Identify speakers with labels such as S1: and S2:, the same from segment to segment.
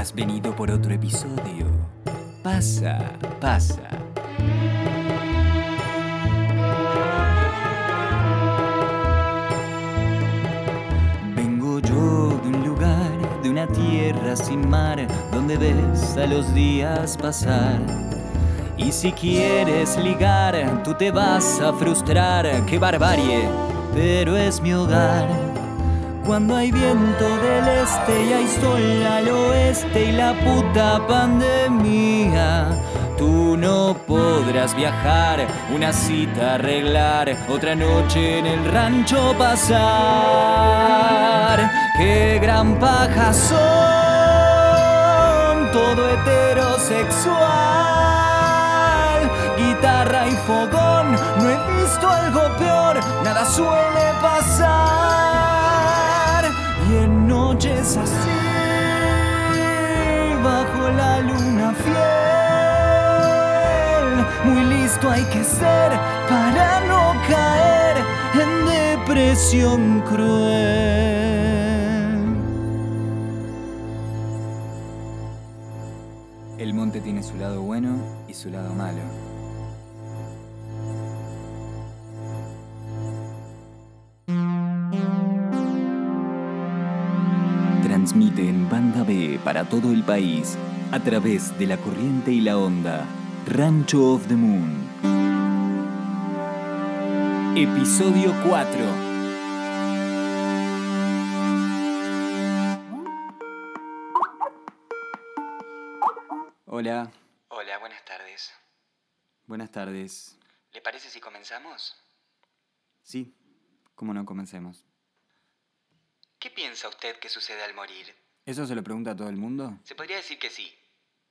S1: Has venido por otro episodio. Pasa, pasa. Vengo yo de un lugar, de una tierra sin mar, donde ves a los días pasar. Y si quieres ligar, tú te vas a frustrar, qué barbarie, pero es mi hogar. Cuando hay viento del este y hay sol al oeste y la puta pandemia, tú no podrás viajar, una cita arreglar, otra noche en el rancho pasar. Qué gran paja son, todo heterosexual, guitarra y fogón, no he visto algo peor, nada suele pasar. Luna fiel, muy listo hay que ser para no caer en depresión cruel. El monte tiene su lado bueno y su lado malo. Transmite en banda B para todo el país a través de la corriente y la onda. Rancho of the Moon. Episodio 4. Hola,
S2: Hola, buenas tardes.
S1: buenas tardes.
S2: ¿Le parece si comenzamos?
S1: Sí, ¿cómo no comencemos?
S2: ¿Qué piensa usted que sucede al morir?
S1: ¿Eso se lo pregunta a todo el mundo?
S2: Se podría decir que sí.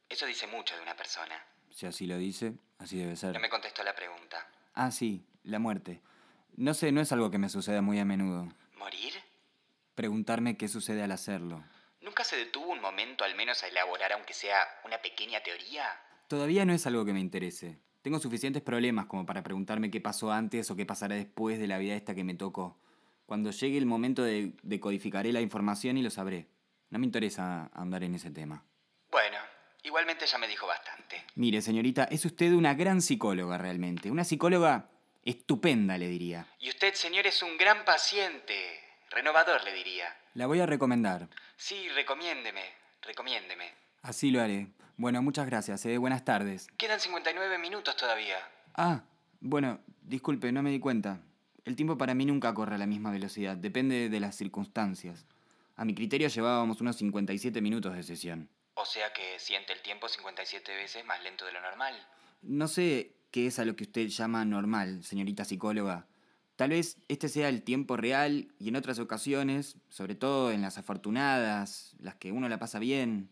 S2: Eso dice mucho de una persona.
S1: Si así lo dice, así debe ser.
S2: No me contestó la pregunta.
S1: Ah, sí, la muerte. No sé, no es algo que me suceda muy a menudo.
S2: ¿Morir?
S1: Preguntarme qué sucede al hacerlo.
S2: ¿Nunca se detuvo un momento al menos a elaborar aunque sea una pequeña teoría?
S1: Todavía no es algo que me interese. Tengo suficientes problemas como para preguntarme qué pasó antes o qué pasará después de la vida esta que me tocó. Cuando llegue el momento de decodificaré la información y lo sabré. No me interesa andar en ese tema.
S2: Igualmente ya me dijo bastante.
S1: Mire, señorita, es usted una gran psicóloga realmente. Una psicóloga estupenda, le diría.
S2: Y usted, señor, es un gran paciente. Renovador, le diría.
S1: La voy a recomendar.
S2: Sí, recomiéndeme, recomiéndeme.
S1: Así lo haré. Bueno, muchas gracias. Eh. Buenas tardes.
S2: Quedan 59 minutos todavía.
S1: Ah, bueno, disculpe, no me di cuenta. El tiempo para mí nunca corre a la misma velocidad, depende de las circunstancias. A mi criterio llevábamos unos 57 minutos de sesión.
S2: O sea que siente el tiempo 57 veces más lento de lo normal.
S1: No sé qué es a lo que usted llama normal, señorita psicóloga. Tal vez este sea el tiempo real y en otras ocasiones, sobre todo en las afortunadas, las que uno la pasa bien,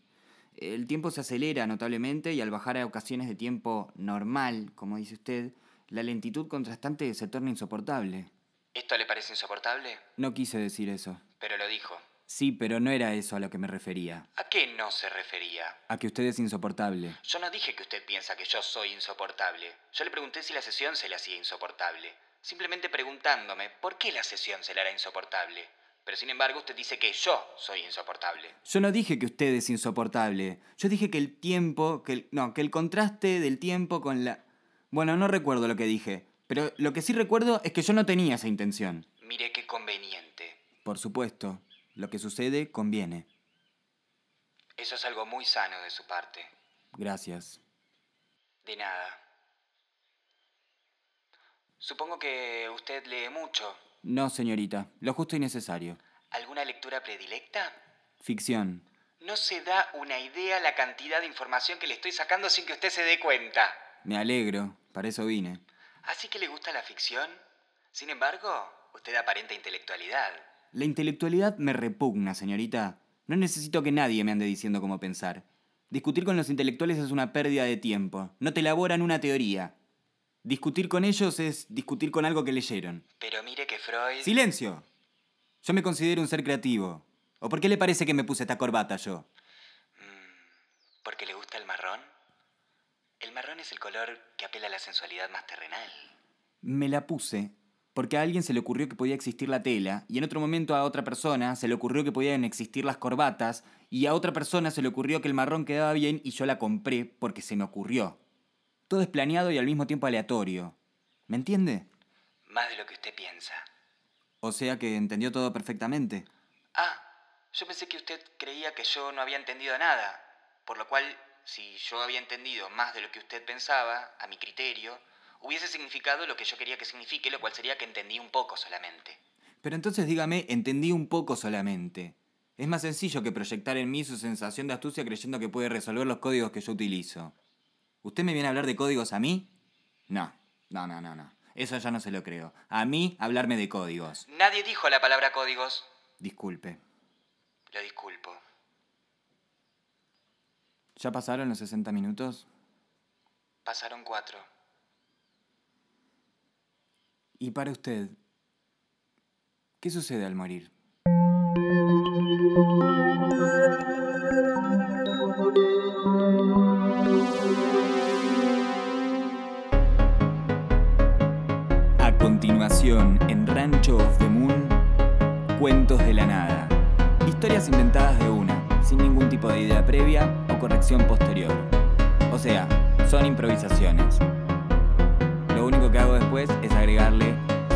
S1: el tiempo se acelera notablemente y al bajar a ocasiones de tiempo normal, como dice usted, la lentitud contrastante se torna insoportable.
S2: ¿Esto le parece insoportable?
S1: No quise decir eso.
S2: Pero lo dijo.
S1: Sí, pero no era eso a lo que me refería.
S2: ¿A qué no se refería?
S1: A que usted es insoportable.
S2: Yo no dije que usted piensa que yo soy insoportable. Yo le pregunté si la sesión se le hacía insoportable. Simplemente preguntándome por qué la sesión se le hará insoportable. Pero sin embargo usted dice que yo soy insoportable.
S1: Yo no dije que usted es insoportable. Yo dije que el tiempo, que el, no, que el contraste del tiempo con la... Bueno, no recuerdo lo que dije, pero lo que sí recuerdo es que yo no tenía esa intención.
S2: Mire qué conveniente.
S1: Por supuesto, lo que sucede conviene.
S2: Eso es algo muy sano de su parte.
S1: Gracias.
S2: De nada. Supongo que usted lee mucho.
S1: No, señorita, lo justo y necesario.
S2: ¿Alguna lectura predilecta?
S1: Ficción.
S2: No se da una idea la cantidad de información que le estoy sacando sin que usted se dé cuenta.
S1: Me alegro, para eso vine.
S2: ¿Así que le gusta la ficción? Sin embargo, usted aparenta intelectualidad.
S1: La intelectualidad me repugna, señorita. No necesito que nadie me ande diciendo cómo pensar. Discutir con los intelectuales es una pérdida de tiempo. No te elaboran una teoría. Discutir con ellos es discutir con algo que leyeron.
S2: Pero mire que Freud...
S1: ¡Silencio! Yo me considero un ser creativo. ¿O por qué le parece que me puse esta corbata yo?
S2: Mm, ¿Porque le gusta el marrón? El marrón es el color que apela a la sensualidad más terrenal.
S1: Me la puse porque a alguien se le ocurrió que podía existir la tela, y en otro momento a otra persona se le ocurrió que podían existir las corbatas, y a otra persona se le ocurrió que el marrón quedaba bien y yo la compré porque se me ocurrió. Todo es planeado y al mismo tiempo aleatorio. ¿Me entiende?
S2: Más de lo que usted piensa.
S1: O sea que entendió todo perfectamente.
S2: Ah, yo pensé que usted creía que yo no había entendido nada, por lo cual, si yo había entendido más de lo que usted pensaba, a mi criterio, hubiese significado lo que yo quería que signifique, lo cual sería que entendí un poco solamente.
S1: Pero entonces dígame, entendí un poco solamente. Es más sencillo que proyectar en mí su sensación de astucia creyendo que puede resolver los códigos que yo utilizo. ¿Usted me viene a hablar de códigos a mí? No, no, no, no, no. Eso ya no se lo creo. A mí hablarme de códigos.
S2: Nadie dijo la palabra códigos.
S1: Disculpe.
S2: Lo disculpo.
S1: ¿Ya pasaron los 60 minutos?
S2: Pasaron cuatro.
S1: ¿Y para usted? ¿Qué sucede al morir? A continuación, en Rancho of the Moon, Cuentos de la Nada. Historias inventadas de una, sin ningún tipo de idea previa o corrección posterior. O sea, son improvisaciones. Lo único que hago después es agregarle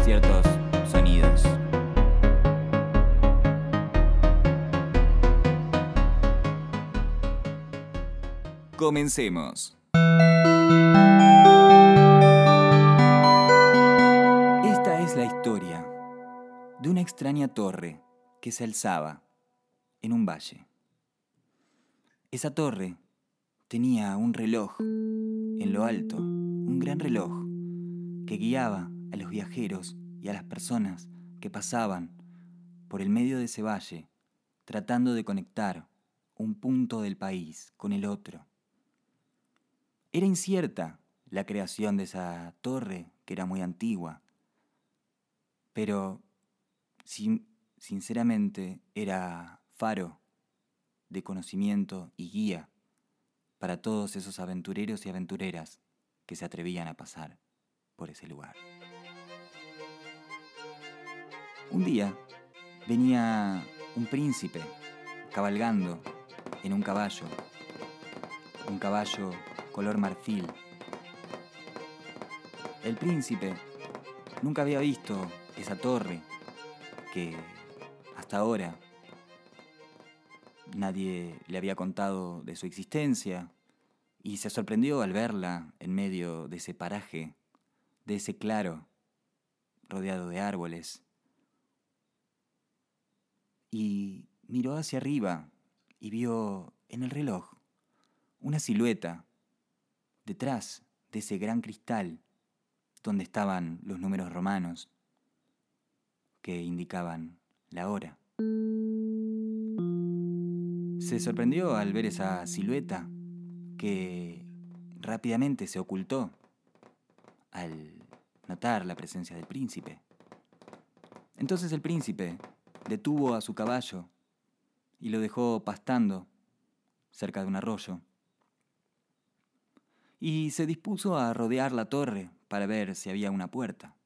S1: ciertos sonidos. Comencemos. Esta es la historia de una extraña torre que se alzaba en un valle. Esa torre tenía un reloj en lo alto, un gran reloj que guiaba a los viajeros y a las personas que pasaban por el medio de ese valle tratando de conectar un punto del país con el otro. Era incierta la creación de esa torre, que era muy antigua, pero sin- sinceramente era faro de conocimiento y guía para todos esos aventureros y aventureras que se atrevían a pasar por ese lugar. Un día venía un príncipe cabalgando en un caballo, un caballo color marfil. El príncipe nunca había visto esa torre que hasta ahora nadie le había contado de su existencia y se sorprendió al verla en medio de ese paraje, de ese claro, rodeado de árboles. Y miró hacia arriba y vio en el reloj una silueta detrás de ese gran cristal donde estaban los números romanos que indicaban la hora. Se sorprendió al ver esa silueta que rápidamente se ocultó al notar la presencia del príncipe. Entonces el príncipe detuvo a su caballo y lo dejó pastando cerca de un arroyo. Y se dispuso a rodear la torre para ver si había una puerta.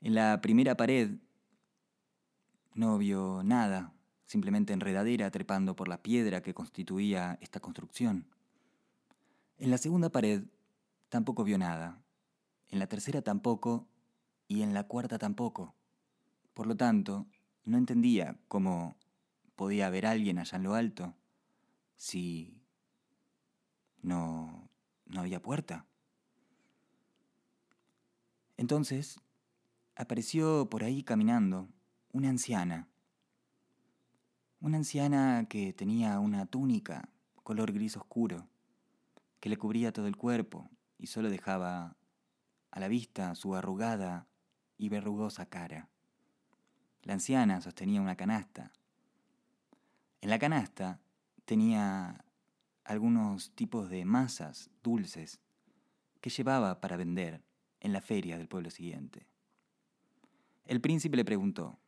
S1: En la primera pared no vio nada, simplemente enredadera trepando por la piedra que constituía esta construcción. En la segunda pared tampoco vio nada, en la tercera tampoco y en la cuarta tampoco. Por lo tanto, no entendía cómo podía haber alguien allá en lo alto si no, no había puerta. Entonces apareció por ahí caminando una anciana. Una anciana que tenía una túnica color gris oscuro que le cubría todo el cuerpo y solo dejaba a la vista su arrugada y verrugosa cara. La anciana sostenía una canasta. En la canasta tenía algunos tipos de masas dulces que llevaba para vender en la feria del pueblo siguiente. El príncipe le preguntó,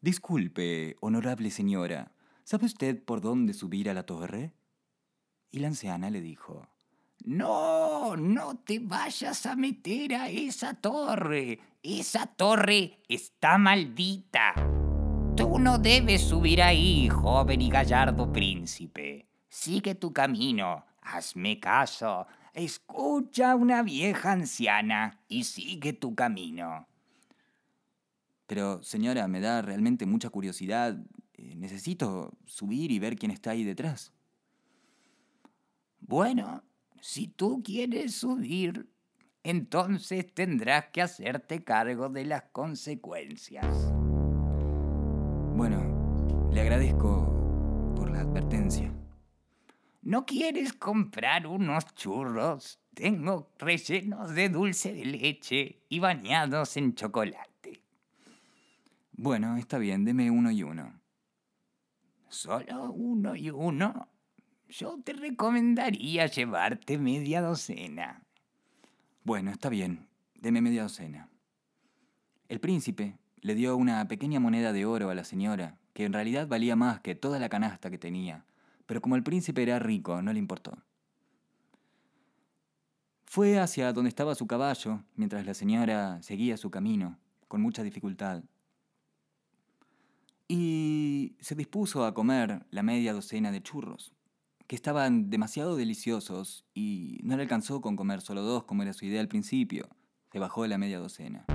S1: Disculpe, honorable señora, ¿sabe usted por dónde subir a la torre? Y la anciana le dijo, No, no te vayas a meter a esa torre. Esa torre está maldita. Tú no debes subir ahí, joven y gallardo príncipe. Sigue tu camino, hazme caso, escucha a una vieja anciana y sigue tu camino. Pero, señora, me da realmente mucha curiosidad. Eh, necesito subir y ver quién está ahí detrás. Bueno, si tú quieres subir, entonces tendrás que hacerte cargo de las consecuencias. Bueno, le agradezco por la advertencia. ¿No quieres comprar unos churros? Tengo rellenos de dulce de leche y bañados en chocolate. Bueno, está bien, deme uno y uno. ¿Solo uno y uno? Yo te recomendaría llevarte media docena. Bueno, está bien, deme media docena. El príncipe le dio una pequeña moneda de oro a la señora, que en realidad valía más que toda la canasta que tenía, pero como el príncipe era rico, no le importó. Fue hacia donde estaba su caballo, mientras la señora seguía su camino, con mucha dificultad. Y se dispuso a comer la media docena de churros que estaban demasiado deliciosos y no le alcanzó con comer solo dos como era su idea al principio. Se bajó de la media docena.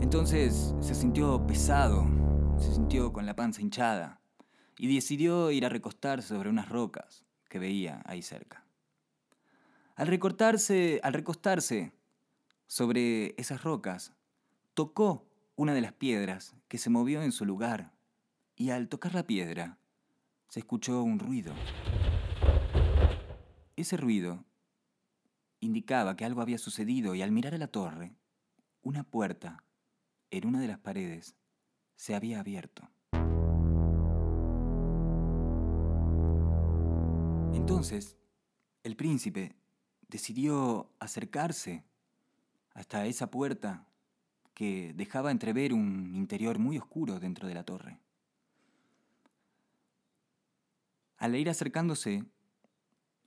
S1: Entonces se sintió pesado, se sintió con la panza hinchada y decidió ir a recostarse sobre unas rocas que veía ahí cerca. Al, recortarse, al recostarse sobre esas rocas, tocó una de las piedras que se movió en su lugar y al tocar la piedra, se escuchó un ruido. Ese ruido indicaba que algo había sucedido y al mirar a la torre, una puerta en una de las paredes se había abierto. Entonces, el príncipe decidió acercarse hasta esa puerta que dejaba entrever un interior muy oscuro dentro de la torre. Al ir acercándose,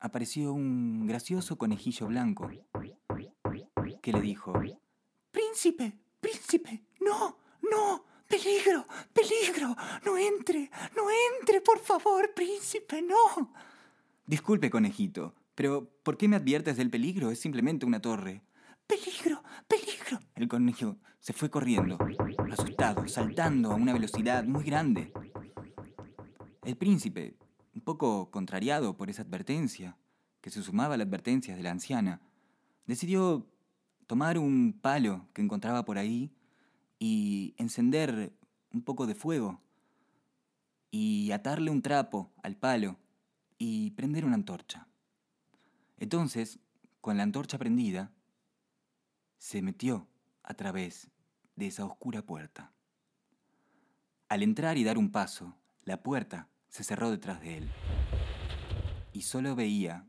S1: apareció un gracioso conejillo blanco que le dijo, Príncipe, príncipe, no, no, peligro, peligro, no entre, no entre, por favor, príncipe, no. Disculpe, conejito, pero ¿por qué me adviertes del peligro? Es simplemente una torre. Peligro, peligro. El conejo se fue corriendo, asustado, saltando a una velocidad muy grande. El príncipe un poco contrariado por esa advertencia, que se sumaba a las advertencias de la anciana, decidió tomar un palo que encontraba por ahí y encender un poco de fuego y atarle un trapo al palo y prender una antorcha. Entonces, con la antorcha prendida, se metió a través de esa oscura puerta. Al entrar y dar un paso, la puerta se cerró detrás de él. Y solo veía,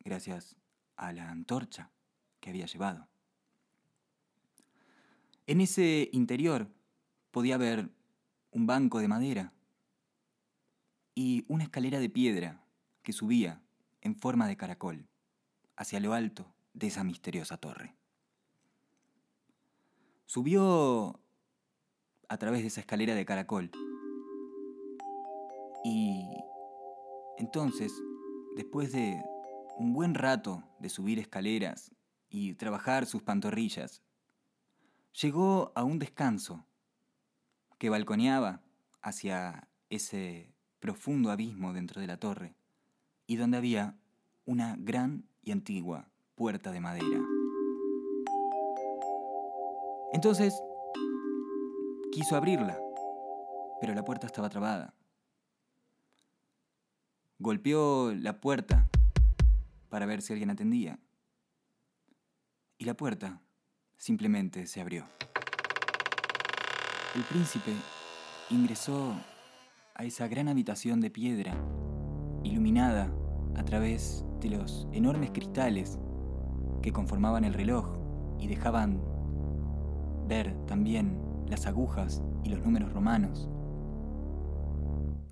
S1: gracias a la antorcha que había llevado. En ese interior podía ver un banco de madera y una escalera de piedra que subía en forma de caracol hacia lo alto de esa misteriosa torre. Subió a través de esa escalera de caracol y entonces, después de un buen rato de subir escaleras y trabajar sus pantorrillas, llegó a un descanso que balconeaba hacia ese profundo abismo dentro de la torre y donde había una gran y antigua puerta de madera. Entonces quiso abrirla, pero la puerta estaba trabada. Golpeó la puerta para ver si alguien atendía. Y la puerta simplemente se abrió. El príncipe ingresó a esa gran habitación de piedra, iluminada a través de los enormes cristales que conformaban el reloj y dejaban ver también las agujas y los números romanos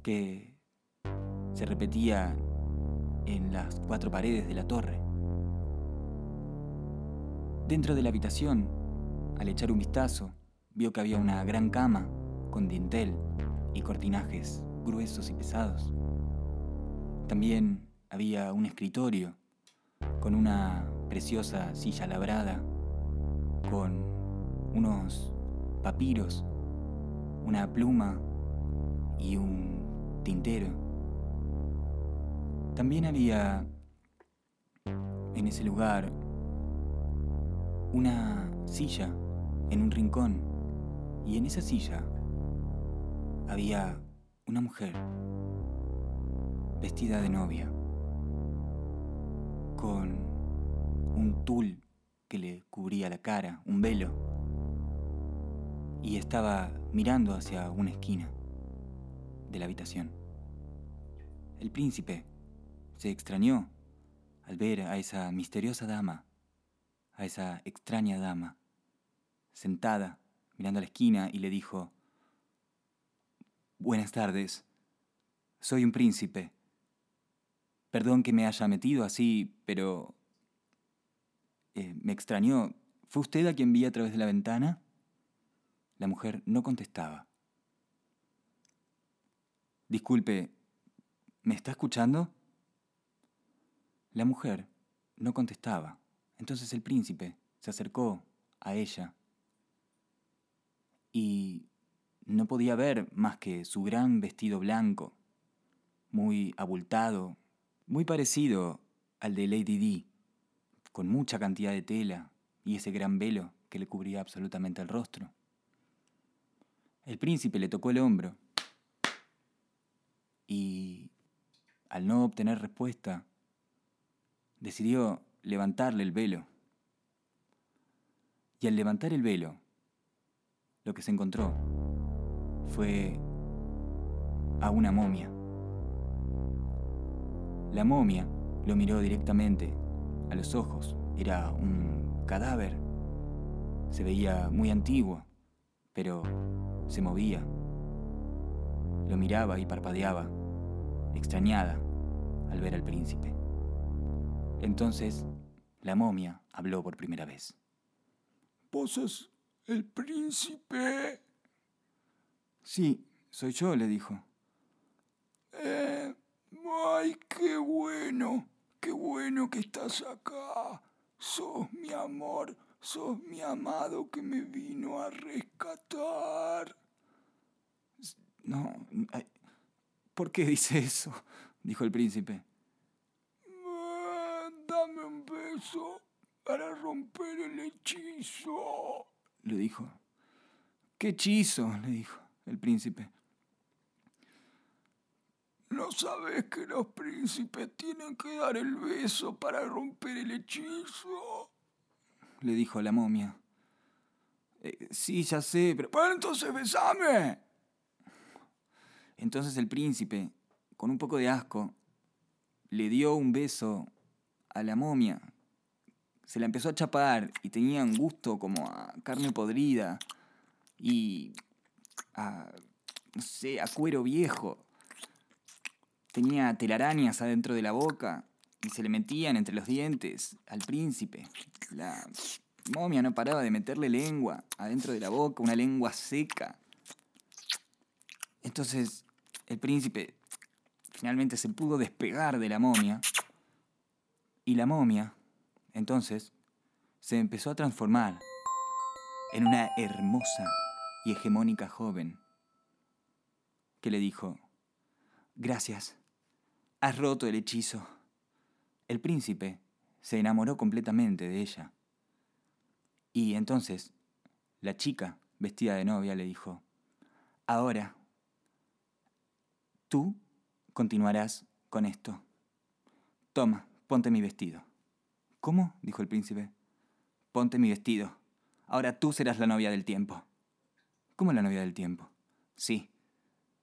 S1: que se repetía en las cuatro paredes de la torre. Dentro de la habitación, al echar un vistazo, vio que había una gran cama con dintel y cortinajes gruesos y pesados. También había un escritorio con una preciosa silla labrada, con unos papiros, una pluma y un tintero. También había en ese lugar una silla en un rincón y en esa silla había una mujer vestida de novia con un tul que le cubría la cara, un velo, y estaba mirando hacia una esquina de la habitación. El príncipe se extrañó al ver a esa misteriosa dama, a esa extraña dama, sentada mirando a la esquina y le dijo, Buenas tardes, soy un príncipe. Perdón que me haya metido así, pero... Eh, me extrañó. ¿Fue usted a quien vi a través de la ventana? La mujer no contestaba. Disculpe, ¿me está escuchando? La mujer no contestaba. Entonces el príncipe se acercó a ella y no podía ver más que su gran vestido blanco, muy abultado, muy parecido al de Lady D, con mucha cantidad de tela y ese gran velo que le cubría absolutamente el rostro. El príncipe le tocó el hombro y, al no obtener respuesta, decidió levantarle el velo. Y al levantar el velo, lo que se encontró fue a una momia. La momia lo miró directamente a los ojos. Era un cadáver. Se veía muy antiguo, pero se movía. Lo miraba y parpadeaba, extrañada al ver al príncipe. Entonces, la momia habló por primera vez.
S3: ¿Vos el príncipe?
S1: Sí, soy yo, le dijo.
S3: Eh, ay, qué bueno, qué bueno que estás acá. Sos mi amor, sos mi amado que me vino a rescatar.
S1: No, ¿por qué dice eso? dijo el príncipe.
S3: Un beso para romper el hechizo,
S1: le dijo. ¿Qué hechizo? le dijo el príncipe.
S3: ¿No sabes que los príncipes tienen que dar el beso para romper el hechizo?
S1: Le dijo la momia. Eh, sí, ya sé, pero...
S3: Bueno, entonces besame.
S1: Entonces el príncipe, con un poco de asco, le dio un beso a la momia. Se la empezó a chapar y tenía un gusto como a carne podrida. Y a, no sé, a cuero viejo. Tenía telarañas adentro de la boca y se le metían entre los dientes al príncipe. La momia no paraba de meterle lengua adentro de la boca, una lengua seca. Entonces el príncipe finalmente se pudo despegar de la momia y la momia, entonces, se empezó a transformar en una hermosa y hegemónica joven, que le dijo, Gracias, has roto el hechizo. El príncipe se enamoró completamente de ella. Y entonces la chica, vestida de novia, le dijo, Ahora, tú continuarás con esto. Toma, ponte mi vestido. ¿Cómo? dijo el príncipe. Ponte mi vestido. Ahora tú serás la novia del tiempo. ¿Cómo la novia del tiempo? Sí,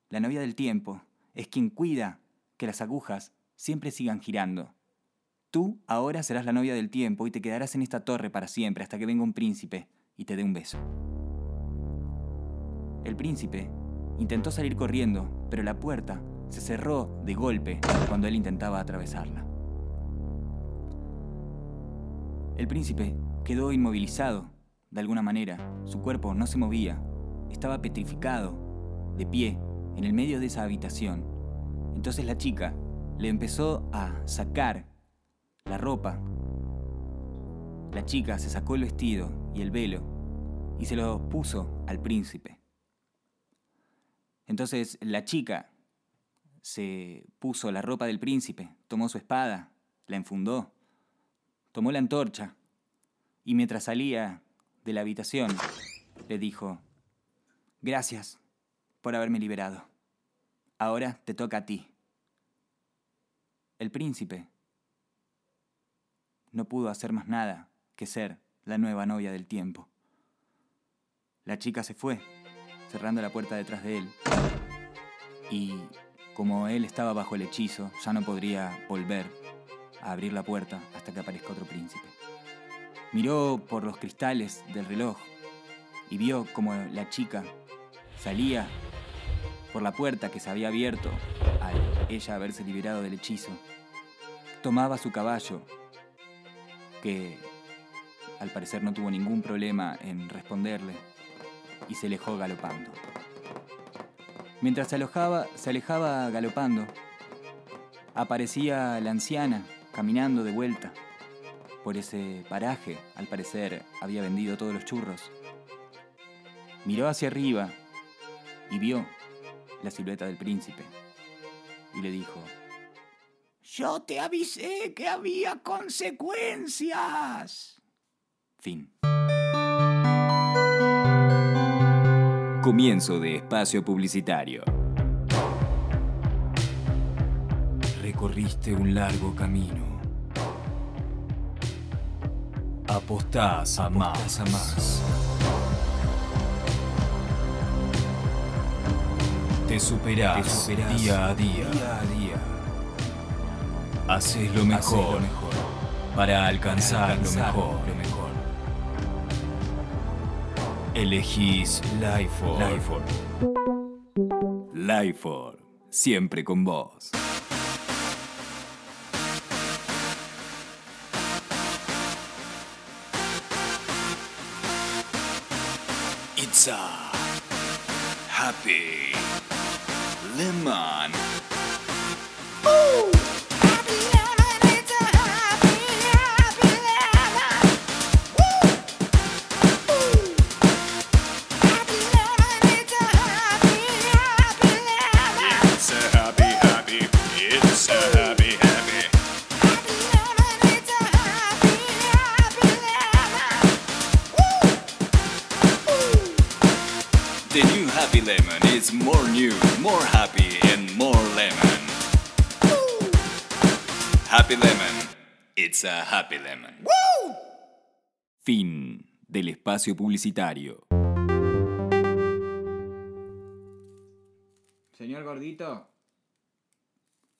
S1: la novia del tiempo es quien cuida que las agujas siempre sigan girando. Tú ahora serás la novia del tiempo y te quedarás en esta torre para siempre hasta que venga un príncipe y te dé un beso. El príncipe intentó salir corriendo, pero la puerta se cerró de golpe cuando él intentaba atravesarla. El príncipe quedó inmovilizado, de alguna manera. Su cuerpo no se movía. Estaba petrificado, de pie, en el medio de esa habitación. Entonces la chica le empezó a sacar la ropa. La chica se sacó el vestido y el velo y se lo puso al príncipe. Entonces la chica se puso la ropa del príncipe, tomó su espada, la enfundó, tomó la antorcha y mientras salía de la habitación le dijo, gracias por haberme liberado. Ahora te toca a ti. El príncipe no pudo hacer más nada que ser la nueva novia del tiempo. La chica se fue, cerrando la puerta detrás de él. Y como él estaba bajo el hechizo, ya no podría volver a abrir la puerta hasta que aparezca otro príncipe. Miró por los cristales del reloj y vio como la chica salía por la puerta que se había abierto al ella haberse liberado del hechizo. Tomaba su caballo, que al parecer no tuvo ningún problema en responderle, y se alejó galopando. Mientras se alojaba, se alejaba galopando, aparecía la anciana caminando de vuelta por ese paraje. Al parecer había vendido todos los churros. Miró hacia arriba y vio la silueta del príncipe y le dijo,
S3: Yo te avisé que había consecuencias.
S1: fin. Comienzo de espacio publicitario. Recorriste un largo camino. Apostás a más. A más. Te superás, día a día. Haces lo mejor, para alcanzar, lo, mejor. Elegís Life Life siempre con vos. It's a happy lemon. It's new, more happy, and more lemon. Happy Lemon. It's a happy lemon. Fin del espacio publicitario.
S4: Señor gordito.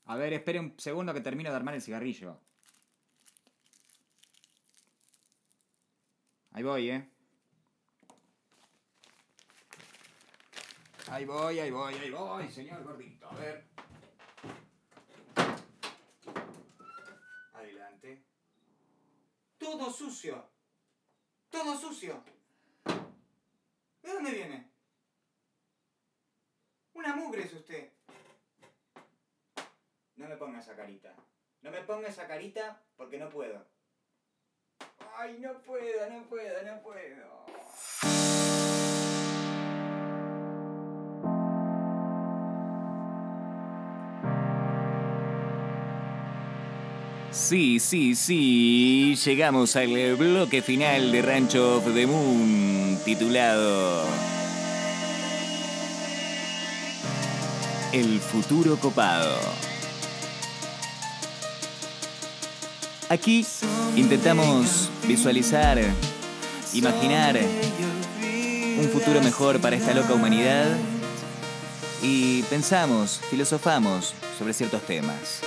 S4: A ver, espere un segundo que termino de armar el cigarrillo. Ahí voy, ¿eh? Ahí voy, ahí voy, ahí voy, señor gordito. A ver. Adelante. Todo sucio. Todo sucio. ¿De dónde viene? Una mugre es usted. No me ponga esa carita. No me ponga esa carita porque no puedo. Ay, no puedo, no puedo, no puedo.
S1: Sí, sí, sí, llegamos al bloque final de Rancho of the Moon, titulado El futuro copado. Aquí intentamos visualizar, imaginar un futuro mejor para esta loca humanidad y pensamos, filosofamos sobre ciertos temas.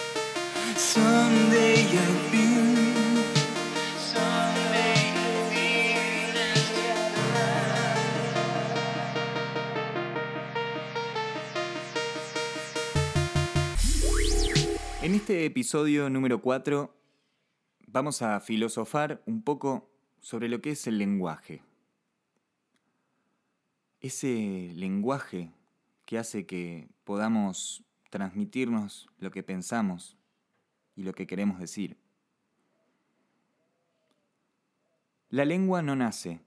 S1: En este episodio número 4 vamos a filosofar un poco sobre lo que es el lenguaje. Ese lenguaje que hace que podamos transmitirnos lo que pensamos y lo que queremos decir. La lengua no nace,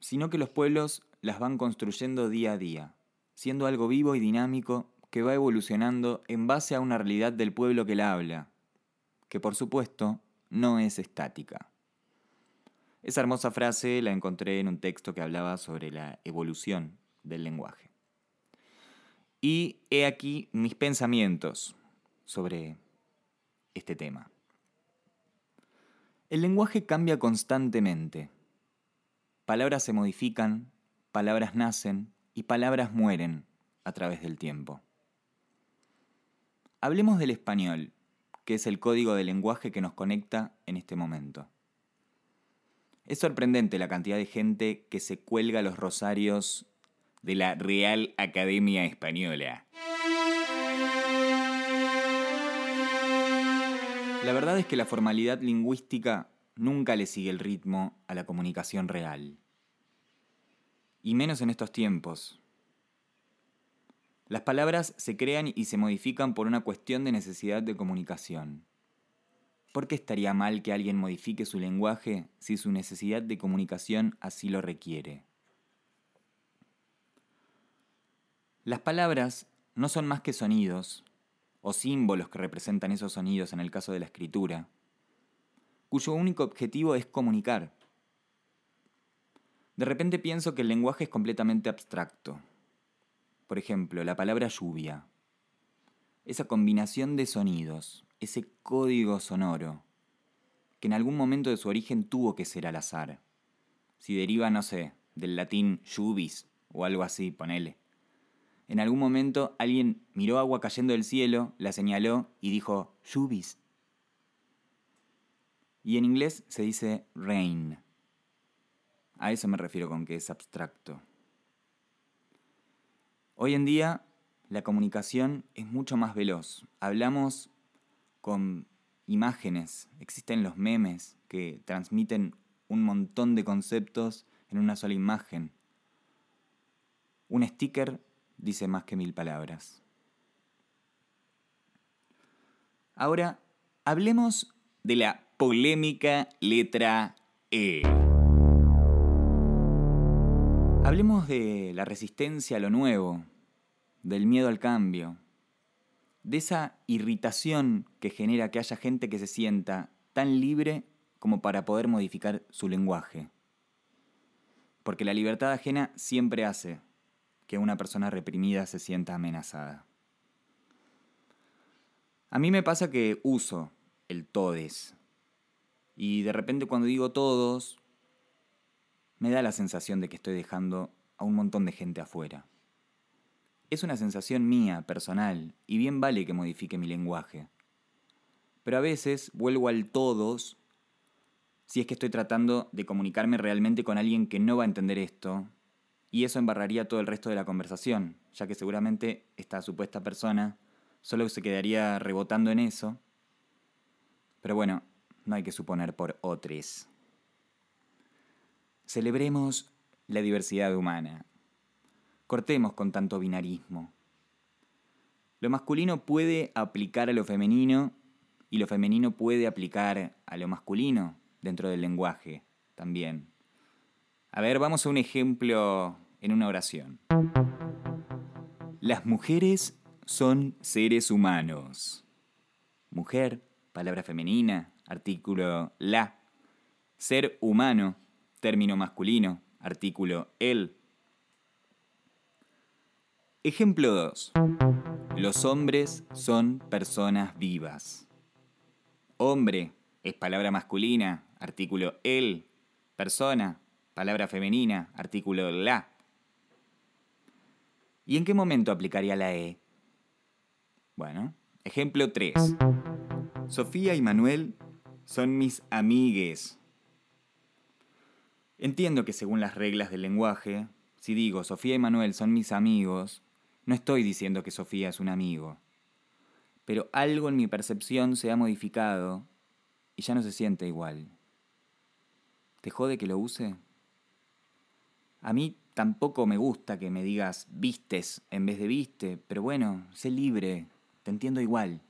S1: sino que los pueblos las van construyendo día a día, siendo algo vivo y dinámico que va evolucionando en base a una realidad del pueblo que la habla, que por supuesto no es estática. Esa hermosa frase la encontré en un texto que hablaba sobre la evolución del lenguaje. Y he aquí mis pensamientos sobre este tema. El lenguaje cambia constantemente. Palabras se modifican, palabras nacen y palabras mueren a través del tiempo. Hablemos del español, que es el código de lenguaje que nos conecta en este momento. Es sorprendente la cantidad de gente que se cuelga los rosarios de la Real Academia Española. La verdad es que la formalidad lingüística nunca le sigue el ritmo a la comunicación real. Y menos en estos tiempos. Las palabras se crean y se modifican por una cuestión de necesidad de comunicación. ¿Por qué estaría mal que alguien modifique su lenguaje si su necesidad de comunicación así lo requiere? Las palabras no son más que sonidos, o símbolos que representan esos sonidos en el caso de la escritura, cuyo único objetivo es comunicar. De repente pienso que el lenguaje es completamente abstracto. Por ejemplo, la palabra lluvia. Esa combinación de sonidos, ese código sonoro, que en algún momento de su origen tuvo que ser al azar. Si deriva, no sé, del latín llubis o algo así, ponele. En algún momento alguien miró agua cayendo del cielo, la señaló y dijo llubis. Y en inglés se dice rain. A eso me refiero con que es abstracto. Hoy en día la comunicación es mucho más veloz. Hablamos con imágenes, existen los memes que transmiten un montón de conceptos en una sola imagen. Un sticker dice más que mil palabras. Ahora, hablemos de la polémica letra E. Hablemos de la resistencia a lo nuevo, del miedo al cambio, de esa irritación que genera que haya gente que se sienta tan libre como para poder modificar su lenguaje. Porque la libertad ajena siempre hace que una persona reprimida se sienta amenazada. A mí me pasa que uso el todes. Y de repente cuando digo todos, me da la sensación de que estoy dejando a un montón de gente afuera. Es una sensación mía, personal, y bien vale que modifique mi lenguaje. Pero a veces vuelvo al todos si es que estoy tratando de comunicarme realmente con alguien que no va a entender esto, y eso embarraría todo el resto de la conversación, ya que seguramente esta supuesta persona solo se quedaría rebotando en eso. Pero bueno, no hay que suponer por otros. Celebremos la diversidad humana, Cortemos con tanto binarismo. Lo masculino puede aplicar a lo femenino y lo femenino puede aplicar a lo masculino dentro del lenguaje también. A ver, vamos a un ejemplo en una oración. Las mujeres son seres humanos. Mujer, palabra femenina, artículo la. Ser humano, término masculino, artículo el. Ejemplo 2. Los hombres son personas vivas. Hombre es palabra masculina, artículo el. Persona, palabra femenina, artículo la. ¿Y en qué momento aplicaría la E? Bueno, ejemplo 3. Sofía y Manuel son mis amigues. Entiendo que según las reglas del lenguaje, si digo Sofía y Manuel son mis amigos, no estoy diciendo que Sofía es un amigo, pero algo en mi percepción se ha modificado y ya no se siente igual. ¿Te jode que lo use? A mí tampoco me gusta que me digas vistes en vez de viste, pero bueno, sé libre, te entiendo igual.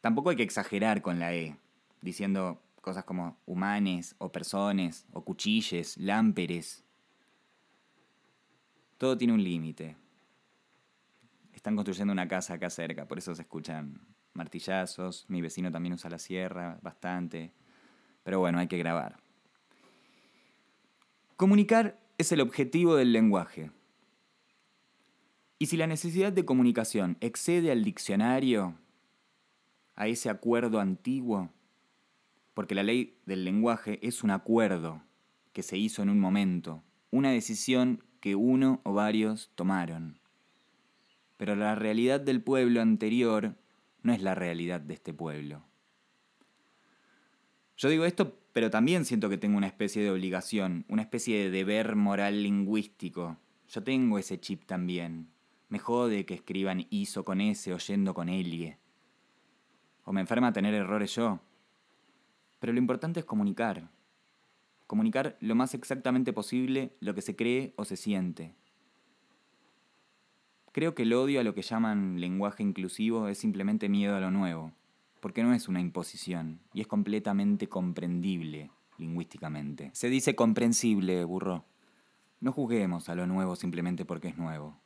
S1: Tampoco hay que exagerar con la E, diciendo cosas como humanes o personas o cuchilles, lámperes. Todo tiene un límite. Están construyendo una casa acá cerca, por eso se escuchan martillazos. Mi vecino también usa la sierra bastante. Pero bueno, hay que grabar. Comunicar es el objetivo del lenguaje. Y si la necesidad de comunicación excede al diccionario, a ese acuerdo antiguo, porque la ley del lenguaje es un acuerdo que se hizo en un momento, una decisión que uno o varios tomaron. Pero la realidad del pueblo anterior no es la realidad de este pueblo. Yo digo esto, pero también siento que tengo una especie de obligación, una especie de deber moral lingüístico. Yo tengo ese chip también. Me jode que escriban ISO con S oyendo con Elie. O me enferma tener errores yo. Pero lo importante es comunicar. Comunicar lo más exactamente posible lo que se cree o se siente. Creo que el odio a lo que llaman lenguaje inclusivo es simplemente miedo a lo nuevo, porque no es una imposición y es completamente comprendible lingüísticamente. Se dice comprensible, burro. No juzguemos a lo nuevo simplemente porque es nuevo.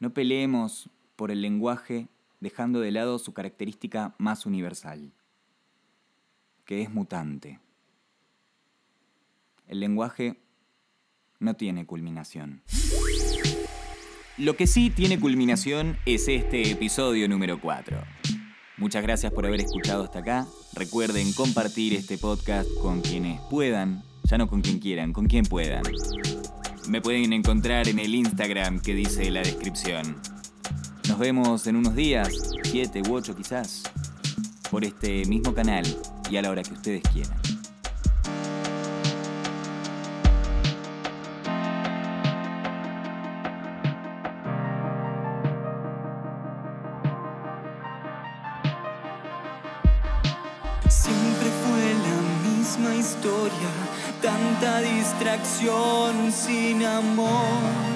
S1: No peleemos por el lenguaje dejando de lado su característica más universal, que es mutante. El lenguaje no tiene culminación. Lo que sí tiene culminación es este episodio número 4. Muchas gracias por haber escuchado hasta acá. Recuerden compartir este podcast con quienes puedan, ya no con quien quieran, con quien puedan. Me pueden encontrar en el Instagram que dice la descripción. Nos vemos en unos días, siete u ocho quizás, por este mismo canal y a la hora que ustedes quieran.
S3: Distracción sin amor.